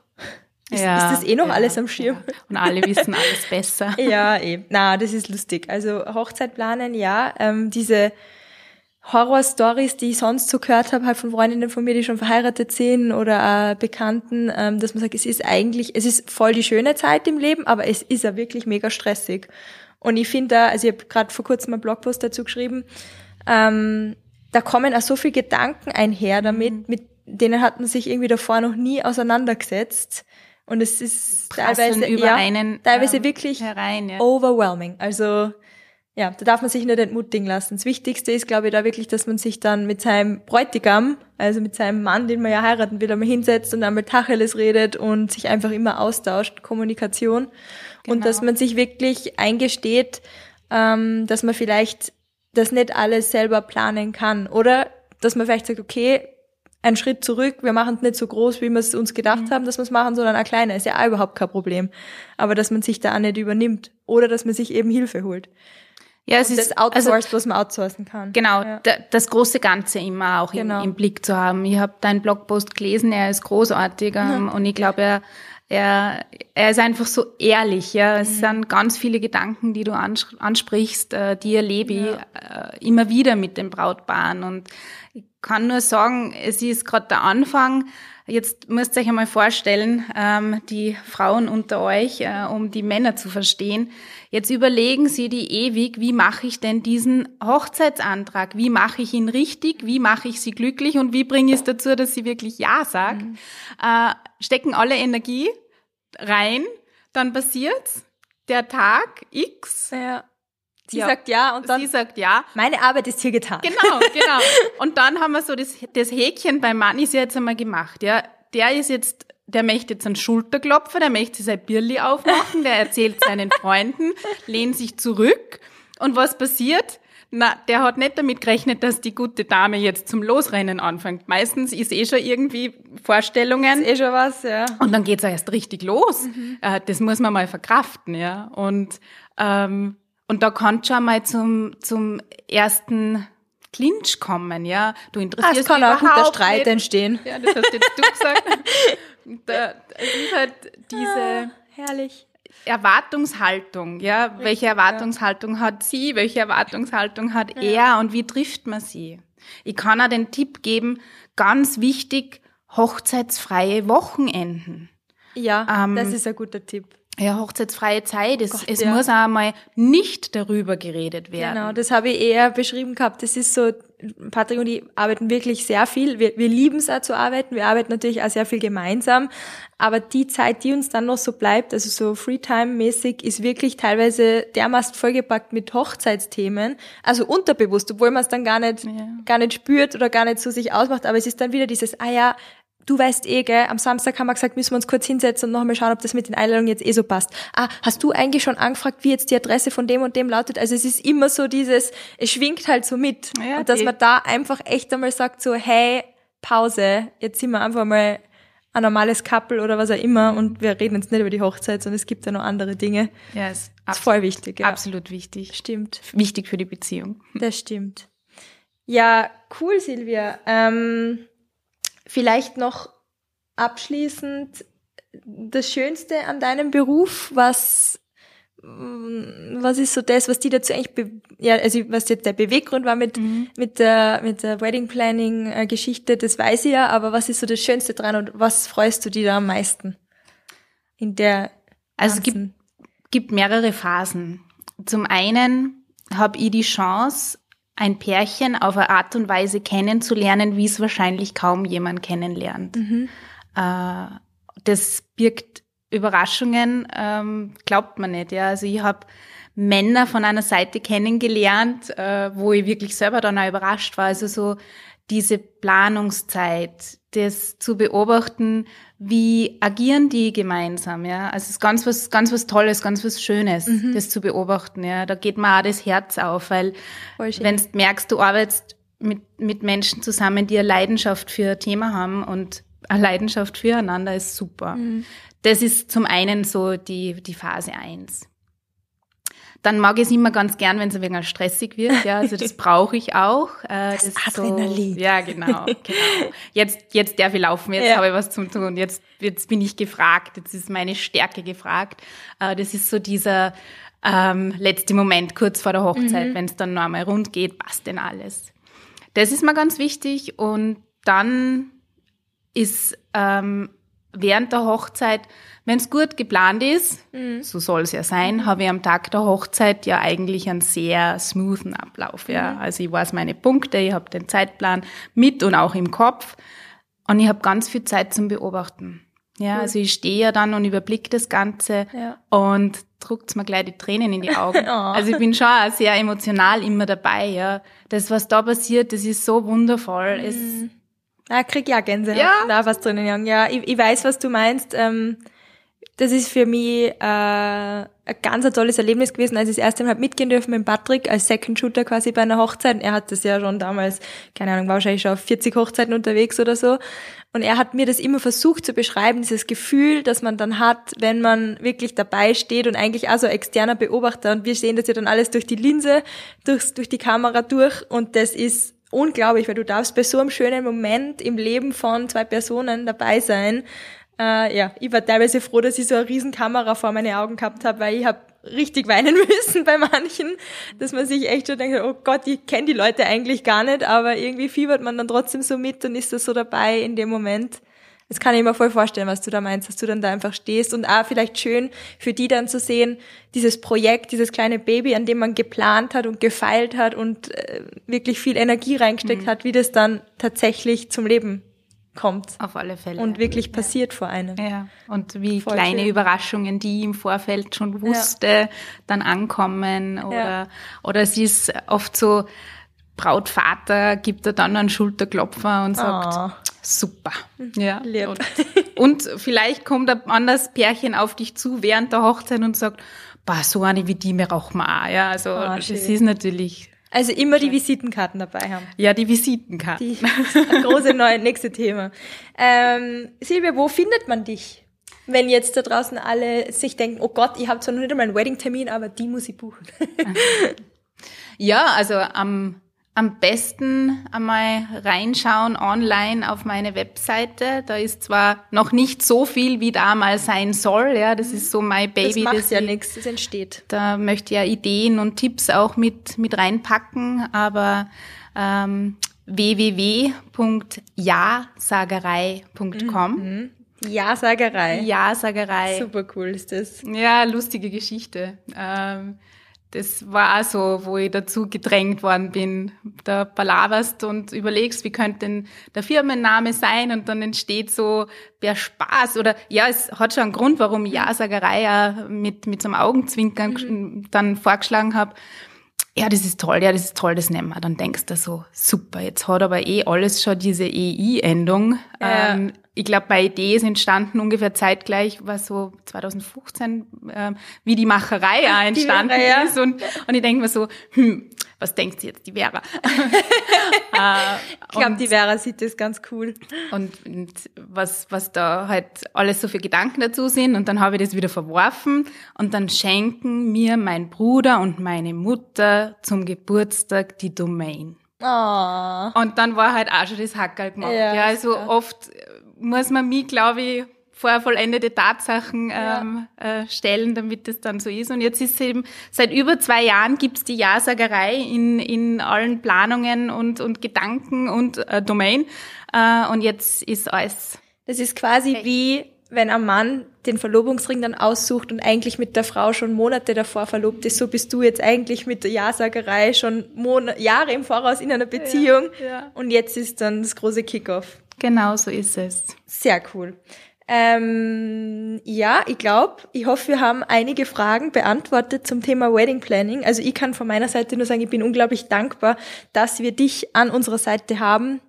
Ist, Ja, ist das eh noch ja, alles am Schirm? ja. Und alle wissen alles besser. Ja, eh. Na, das ist lustig. Also Hochzeit planen, ja. Ähm, diese Horror-Stories, die ich sonst so gehört habe, halt von Freundinnen von mir, die schon verheiratet sind oder äh, Bekannten, ähm, dass man sagt, es ist eigentlich, es ist voll die schöne Zeit im Leben, aber es ist ja wirklich mega stressig. Und ich finde da, also ich habe gerade vor kurzem einen Blogpost dazu geschrieben, ähm, da kommen auch so viele Gedanken einher damit, mit denen hat man sich irgendwie davor noch nie auseinandergesetzt. Und es ist Prasseln teilweise, über ja, einen, teilweise ähm, wirklich herein, ja. overwhelming. Also ja, da darf man sich nicht entmutigen lassen. Das Wichtigste ist, glaube ich, da wirklich, dass man sich dann mit seinem Bräutigam, also mit seinem Mann, den man ja heiraten will, einmal hinsetzt und einmal Tacheles redet und sich einfach immer austauscht, Kommunikation. Und Genau. dass man sich wirklich eingesteht, ähm, dass man vielleicht das nicht alles selber planen kann. Oder dass man vielleicht sagt, okay, einen Schritt zurück, wir machen es nicht so groß, wie wir es uns gedacht haben, dass wir es machen, sondern ein kleiner, ist ja auch überhaupt kein Problem. Aber dass man sich da auch nicht übernimmt. Oder dass man sich eben Hilfe holt. Ja, es Und ist das outsourced, was man outsourcen kann. Genau, Ja. da, das große Ganze immer auch Genau. im, im Blick zu haben. Ich habe deinen Blogpost gelesen, er ist großartig ähm, und ich glaube, er, Er, er ist einfach so ehrlich, ja. Es mhm. sind ganz viele Gedanken, die du ansprichst, äh, die erlebe ich ja. äh, immer wieder mit den Brautpaaren. Und ich kann nur sagen, es ist gerade der Anfang. Jetzt müsst ihr euch einmal vorstellen, ähm, die Frauen unter euch, äh, um die Männer zu verstehen. Jetzt überlegen sie die ewig, wie mache ich denn diesen Hochzeitsantrag? Wie mache ich ihn richtig? Wie mache ich sie glücklich? Und wie bringe ich es dazu, dass sie wirklich Ja sagt? Mhm. Äh, stecken alle Energie rein, dann passiert's. Der Tag X. Ja. Sie ja. sagt ja und dann. Sie sagt ja. Meine Arbeit ist hier getan. Genau, genau. Und dann haben wir so das, das Häkchen beim Mann ist ja jetzt einmal gemacht, ja. Der ist jetzt, der möchte jetzt einen Schulterklopfer, der möchte sein Birli aufmachen, der erzählt seinen Freunden, lehnt sich zurück. Und was passiert? Na, der hat nicht damit gerechnet, dass die gute Dame jetzt zum Losrennen anfängt. Meistens ist eh schon irgendwie Vorstellungen. Ist eh schon was, ja. Und dann geht's erst richtig los. Mhm. Äh, das muss man mal verkraften, ja. Und ähm, und da kann schon mal zum, zum ersten Clinch kommen, ja. Du interessierst dich Es kann auch ein guter Streit nicht. entstehen. Ja, das hast jetzt du gesagt. da, es ist halt diese ah, herrlich. Erwartungshaltung, ja. Richtig, welche Erwartungshaltung ja. hat sie? Welche Erwartungshaltung hat ja. er? Und wie trifft man sie? Ich kann auch den Tipp geben, ganz wichtig, hochzeitsfreie Wochenenden. Ja, ähm, das ist ein guter Tipp. Ja, hochzeitsfreie Zeit. Es, Gott, es ja. muss auch mal nicht darüber geredet werden. Genau, das habe ich eher beschrieben gehabt. Das ist so, Patrick und ich arbeiten wirklich sehr viel. Wir, wir lieben es auch zu arbeiten. Wir arbeiten natürlich auch sehr viel gemeinsam. Aber die Zeit, die uns dann noch so bleibt, also so Freetime-mäßig, ist wirklich teilweise dermaßen vollgepackt mit Hochzeitsthemen. Also unterbewusst, obwohl man es dann gar nicht, ja. gar nicht spürt oder gar nicht so sich ausmacht. Aber es ist dann wieder dieses, ah ja, du weißt eh, gell, am Samstag haben wir gesagt, müssen wir uns kurz hinsetzen und noch einmal schauen, ob das mit den Einladungen jetzt eh so passt. Ah, hast du eigentlich schon angefragt, wie jetzt die Adresse von dem und dem lautet? Also es ist immer so dieses, es schwingt halt so mit. Ja, und dass man da einfach echt einmal sagt so, hey, Pause, jetzt sind wir einfach mal ein normales Couple oder was auch immer und wir reden jetzt nicht über die Hochzeit, sondern es gibt ja noch andere Dinge. Ja, ist, ist voll wichtig. Ja. Absolut wichtig. Stimmt. Wichtig für die Beziehung. Das stimmt. Ja, cool, Silvia. Ähm, Vielleicht noch abschließend das Schönste an deinem Beruf, was was ist so das, was die dazu eigentlich, ja, also was jetzt der Beweggrund war mit, mhm. mit der, mit der Wedding Planning äh, Geschichte, das weiß ich ja, aber was ist so das Schönste dran und was freust du dir da am meisten in der? Also es gibt, gibt mehrere Phasen. Zum einen habe ich die Chance, ein Pärchen auf eine Art und Weise kennenzulernen, wie es wahrscheinlich kaum jemand kennenlernt. Mhm. Äh, das birgt Überraschungen, ähm, glaubt man nicht. Ja, also ich habe Männer von einer Seite kennengelernt, äh, wo ich wirklich selber dann auch überrascht war. Also so diese Planungszeit, das zu beobachten, wie agieren die gemeinsam, ja. Also es ist ganz was, ganz was Tolles, ganz was Schönes, mhm. das zu beobachten, ja. Da geht mir auch das Herz auf, weil wenn du merkst, du arbeitest mit, mit Menschen zusammen, die eine Leidenschaft für ein Thema haben und eine Leidenschaft füreinander ist super. Mhm. Das ist zum einen so die, die Phase eins. Dann mag ich es immer ganz gern, wenn es ein wenig stressig wird. Ja, also das brauche ich auch. Äh, das, das Adrenalin. So, ja, genau, genau. Jetzt, jetzt darf ich laufen, jetzt ja. habe ich was zum tun, jetzt, jetzt bin ich gefragt, jetzt ist meine Stärke gefragt. Äh, das ist so dieser ähm, letzte Moment kurz vor der Hochzeit, mhm. wenn es dann noch einmal rund geht, passt denn alles. Das ist mir ganz wichtig und dann ist ähm, während der Hochzeit, wenn es gut geplant ist, mhm. so soll es ja sein, mhm. habe ich am Tag der Hochzeit ja eigentlich einen sehr smoothen Ablauf. Ja. Mhm. Also ich weiß meine Punkte, ich habe den Zeitplan mit und auch im Kopf und ich habe ganz viel Zeit zum Beobachten. Ja, cool. also ich stehe ja dann und überblicke das Ganze ja. und druckt's mir gleich die Tränen in die Augen. oh. Also ich bin schon auch sehr emotional immer dabei, ja. Das, was da passiert, das ist so wundervoll. Es, mhm. Ah, krieg ja Gänsehaut. Ja. Da was drinnen. Ja, ich, ich weiß, was du meinst. Ähm, das ist für mich äh, ein ganz ein tolles Erlebnis gewesen, als ich das erste Mal mitgehen dürfen mit Patrick als Second Shooter quasi bei einer Hochzeit. Er hat das ja schon damals, keine Ahnung, war wahrscheinlich schon auf 40 Hochzeiten unterwegs oder so. Und er hat mir das immer versucht zu beschreiben, dieses Gefühl, das man dann hat, wenn man wirklich dabei steht und eigentlich auch so externer Beobachter. Und wir sehen das ja dann alles durch die Linse, durchs, durch die Kamera durch. Und das ist unglaublich, weil du darfst bei so einem schönen Moment im Leben von zwei Personen dabei sein. Äh, ja, ich war teilweise froh, dass ich so eine riesen Kamera vor meine Augen gehabt habe, weil ich habe richtig weinen müssen bei manchen, dass man sich echt schon denkt, oh Gott, ich kenne die Leute eigentlich gar nicht, aber irgendwie fiebert man dann trotzdem so mit und ist da so dabei in dem Moment. Das kann ich mir voll vorstellen, was du da meinst, dass du dann da einfach stehst und auch vielleicht schön für die dann zu sehen, dieses Projekt, dieses kleine Baby, an dem man geplant hat und gefeilt hat und äh, wirklich viel Energie reingesteckt mhm. hat, wie das dann tatsächlich zum Leben kommt. Auf alle Fälle. Und wirklich passiert vor einem. Ja. Und wie Voll kleine schön. Überraschungen, die im Vorfeld schon wusste, ja. dann ankommen oder, ja. oder es ist oft so, Brautvater gibt er dann einen Schulterklopfer und sagt, oh. Super. Ja. Und, und, vielleicht kommt ein anderes Pärchen auf dich zu während der Hochzeit und sagt, bah, so eine wie die mir auch mal. Ja, also oh, das ist natürlich also immer die Visitenkarten dabei haben. Ja, die Visitenkarten. Die, das große neue nächste Thema. Ähm, Silvia, wo findet man dich? Wenn jetzt da draußen alle sich denken, oh Gott, ich habe zwar noch nicht einmal einen Wedding-Termin, aber die muss ich buchen. ja, also am am besten einmal reinschauen online auf meine Webseite. Da ist zwar noch nicht so viel, wie da mal sein soll. Ja, das ist so my baby. Das macht ja nichts, das entsteht. Da möchte ich ja Ideen und Tipps auch mit, mit reinpacken, aber ähm, www.jasagerei.com. Mhm. Ja-Sagerei. Ja-Sagerei. Super cool ist das. Ja, lustige Geschichte. Ähm, das war auch so, wo ich dazu gedrängt worden bin. Da palaverst und überlegst, wie könnte denn der Firmenname sein und dann entsteht so der Spaß oder ja, es hat schon einen Grund, warum ich Ja-Sagerei ja mit, mit so einem Augenzwinkern mhm. dann vorgeschlagen habe. Ja, das ist toll, ja, das ist toll, das nehmen wir. Dann denkst du so, super, jetzt hat aber eh alles schon diese EI-Endung. Ja. Ähm, ich glaube, bei Idee ist entstanden ungefähr zeitgleich, war so 2015, äh, wie die Macherei auch entstanden Vera, ist. Und, und ich denke mir so, hm, was denkt sie jetzt, die Vera? äh, ich glaube, die Vera sieht das ganz cool. Und, und was, was da halt alles so für Gedanken dazu sind. Und dann habe ich das wieder verworfen. Und dann schenken mir mein Bruder und meine Mutter zum Geburtstag die Domain. Oh. Und dann war halt auch schon das Hackerl gemacht. Ja, ja also ja. oft muss man mich, glaube ich, vor vollendete Tatsachen ähm, ja. äh, stellen, damit es dann so ist. Und jetzt ist es eben, seit über zwei Jahren gibt's die Ja-Sagerei in, in allen Planungen und, und Gedanken und äh, Domain. Äh, und jetzt ist alles. Das ist quasi okay. wie, wenn ein Mann den Verlobungsring dann aussucht und eigentlich mit der Frau schon Monate davor verlobt ist, so bist du jetzt eigentlich mit der Ja-Sagerei schon Mon Jahre im Voraus in einer Beziehung. Ja, ja. Und jetzt ist dann das große Kickoff. Genau so ist es. Sehr cool. Ähm, ja, ich glaube, ich hoffe, wir haben einige Fragen beantwortet zum Thema Wedding Planning. Also ich kann von meiner Seite nur sagen, ich bin unglaublich dankbar, dass wir dich an unserer Seite haben.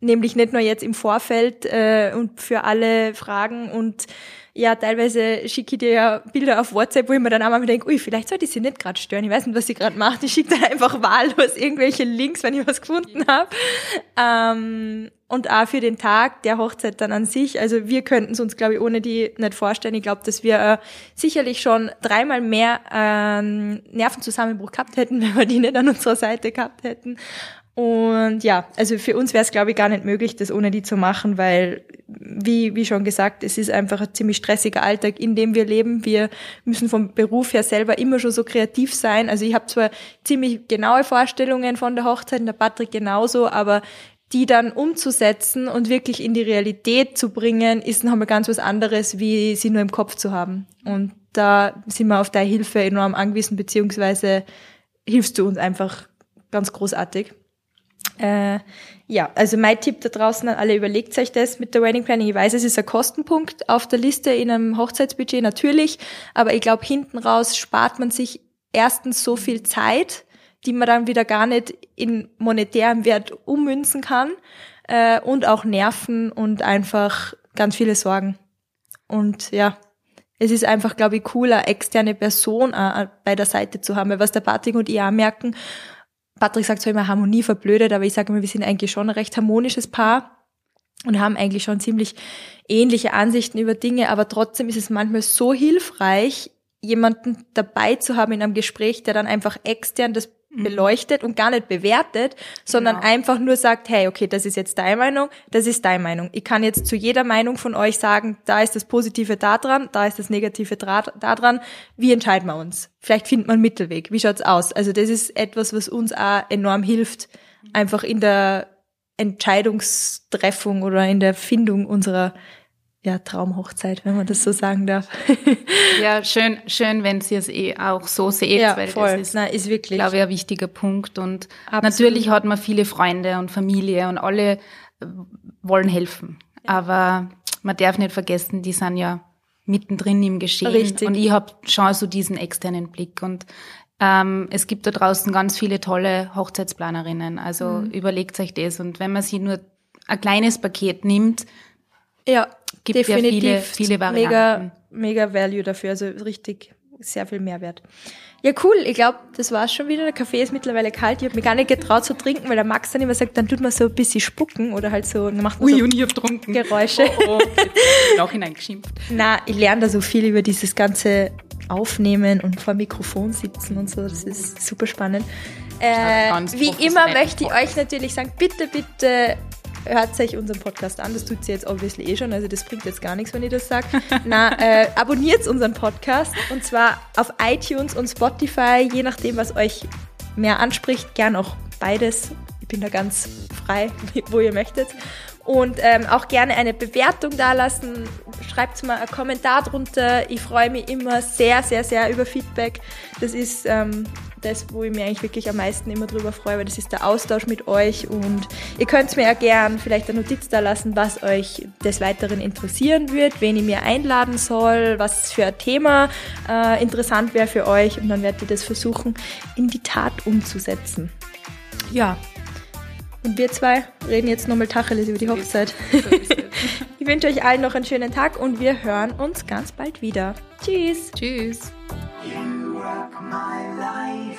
Nämlich nicht nur jetzt im Vorfeld äh, und für alle Fragen und ja, teilweise schicke ich dir ja Bilder auf WhatsApp, wo ich mir dann auch mal denke, ui, vielleicht sollte ich sie nicht gerade stören. Ich weiß nicht, was sie gerade macht. Ich schicke dann einfach wahllos irgendwelche Links, wenn ich was gefunden habe. Ähm, und auch für den Tag der Hochzeit dann an sich. Also wir könnten es uns, glaube ich, ohne die nicht vorstellen. Ich glaube, dass wir äh, sicherlich schon dreimal mehr ähm, Nervenzusammenbruch gehabt hätten, wenn wir die nicht an unserer Seite gehabt hätten. Und ja, also für uns wäre es, glaube ich, gar nicht möglich, das ohne die zu machen, weil, wie, wie schon gesagt, es ist einfach ein ziemlich stressiger Alltag, in dem wir leben. Wir müssen vom Beruf her selber immer schon so kreativ sein. Also ich habe zwar ziemlich genaue Vorstellungen von der Hochzeit, der Patrick genauso, aber die dann umzusetzen und wirklich in die Realität zu bringen, ist noch mal ganz was anderes, wie sie nur im Kopf zu haben. Und da sind wir auf deine Hilfe enorm angewiesen, beziehungsweise hilfst du uns einfach ganz großartig. Äh, ja, also mein Tipp da draußen an alle, überlegt euch das mit der Wedding Planning. Ich weiß, es ist ein Kostenpunkt auf der Liste in einem Hochzeitsbudget natürlich, aber ich glaube, hinten raus spart man sich erstens so viel Zeit, die man dann wieder gar nicht in monetärem Wert ummünzen kann äh, und auch Nerven und einfach ganz viele Sorgen. Und ja, es ist einfach, glaube ich, cooler, externe Person äh, bei der Seite zu haben, weil was der Patrick und ich auch merken, Patrick sagt zwar immer Harmonie verblödet, aber ich sage immer, wir sind eigentlich schon ein recht harmonisches Paar und haben eigentlich schon ziemlich ähnliche Ansichten über Dinge, aber trotzdem ist es manchmal so hilfreich, jemanden dabei zu haben in einem Gespräch, der dann einfach extern das. Beleuchtet und gar nicht bewertet, sondern genau. einfach nur sagt, hey, okay, das ist jetzt deine Meinung, das ist deine Meinung. Ich kann jetzt zu jeder Meinung von euch sagen, da ist das Positive da dran, da ist das Negative da dran. Wie entscheiden wir uns? Vielleicht findet man einen Mittelweg. Wie schaut's aus? Also das ist etwas, was uns auch enorm hilft, einfach in der Entscheidungstreffung oder in der Findung unserer ja, Traumhochzeit, wenn man das so sagen darf. ja, schön, schön, wenn Sie es eh auch so seht, ja, weil voll. das ist, Nein, ist wirklich, glaube ich, ein wichtiger Punkt. Und Absolut. natürlich hat man viele Freunde und Familie und alle äh, wollen helfen. Ja. Aber man darf nicht vergessen, die sind ja mittendrin im Geschehen. Richtig. Und ich habe schon so diesen externen Blick. Und ähm, es gibt da draußen ganz viele tolle Hochzeitsplanerinnen. Also mhm. überlegt euch das. Und wenn man sich nur ein kleines Paket nimmt, ja, gibt definitiv ja viele, viele Varianten. Mega, mega Value dafür. Also richtig sehr viel Mehrwert. Ja, cool. Ich glaube, das war's schon wieder. Der Kaffee ist mittlerweile kalt. Ich habe mich gar nicht getraut zu trinken, weil der Max dann immer sagt, dann tut man so ein bisschen spucken oder halt so, dann macht man Ui, so und ich hab getrunken. Geräusche. Oh, oh, auch hineingeschimpft. Na, ich lerne da so viel über dieses ganze Aufnehmen und vor Mikrofon sitzen und so. Das ist super spannend. Äh, wie immer möchte ich euch natürlich sagen, bitte, bitte hört euch unseren Podcast an. Das tut sie jetzt obviously eh schon, also das bringt jetzt gar nichts, wenn ich das sage. Na, äh, abonniert unseren Podcast und zwar auf iTunes und Spotify, je nachdem, was euch mehr anspricht. Gern auch beides. Ich bin da ganz frei, wo ihr möchtet. Und ähm, auch gerne eine Bewertung dalassen. Schreibt mal einen Kommentar drunter. Ich freue mich immer sehr, sehr, sehr über Feedback. Das ist ähm, das, wo ich mich eigentlich wirklich am meisten immer drüber freue, weil das ist der Austausch mit euch. Und ihr könnt mir ja gern vielleicht eine Notiz da lassen, was euch des Weiteren interessieren wird, wen ich mir einladen soll, was für ein Thema äh, interessant wäre für euch. Und dann werdet ihr das versuchen, in die Tat umzusetzen. Ja, und wir zwei reden jetzt nochmal Tacheles über die Hochzeit. ich wünsche euch allen noch einen schönen Tag und wir hören uns ganz bald wieder. Tschüss. Tschüss. You rock my life.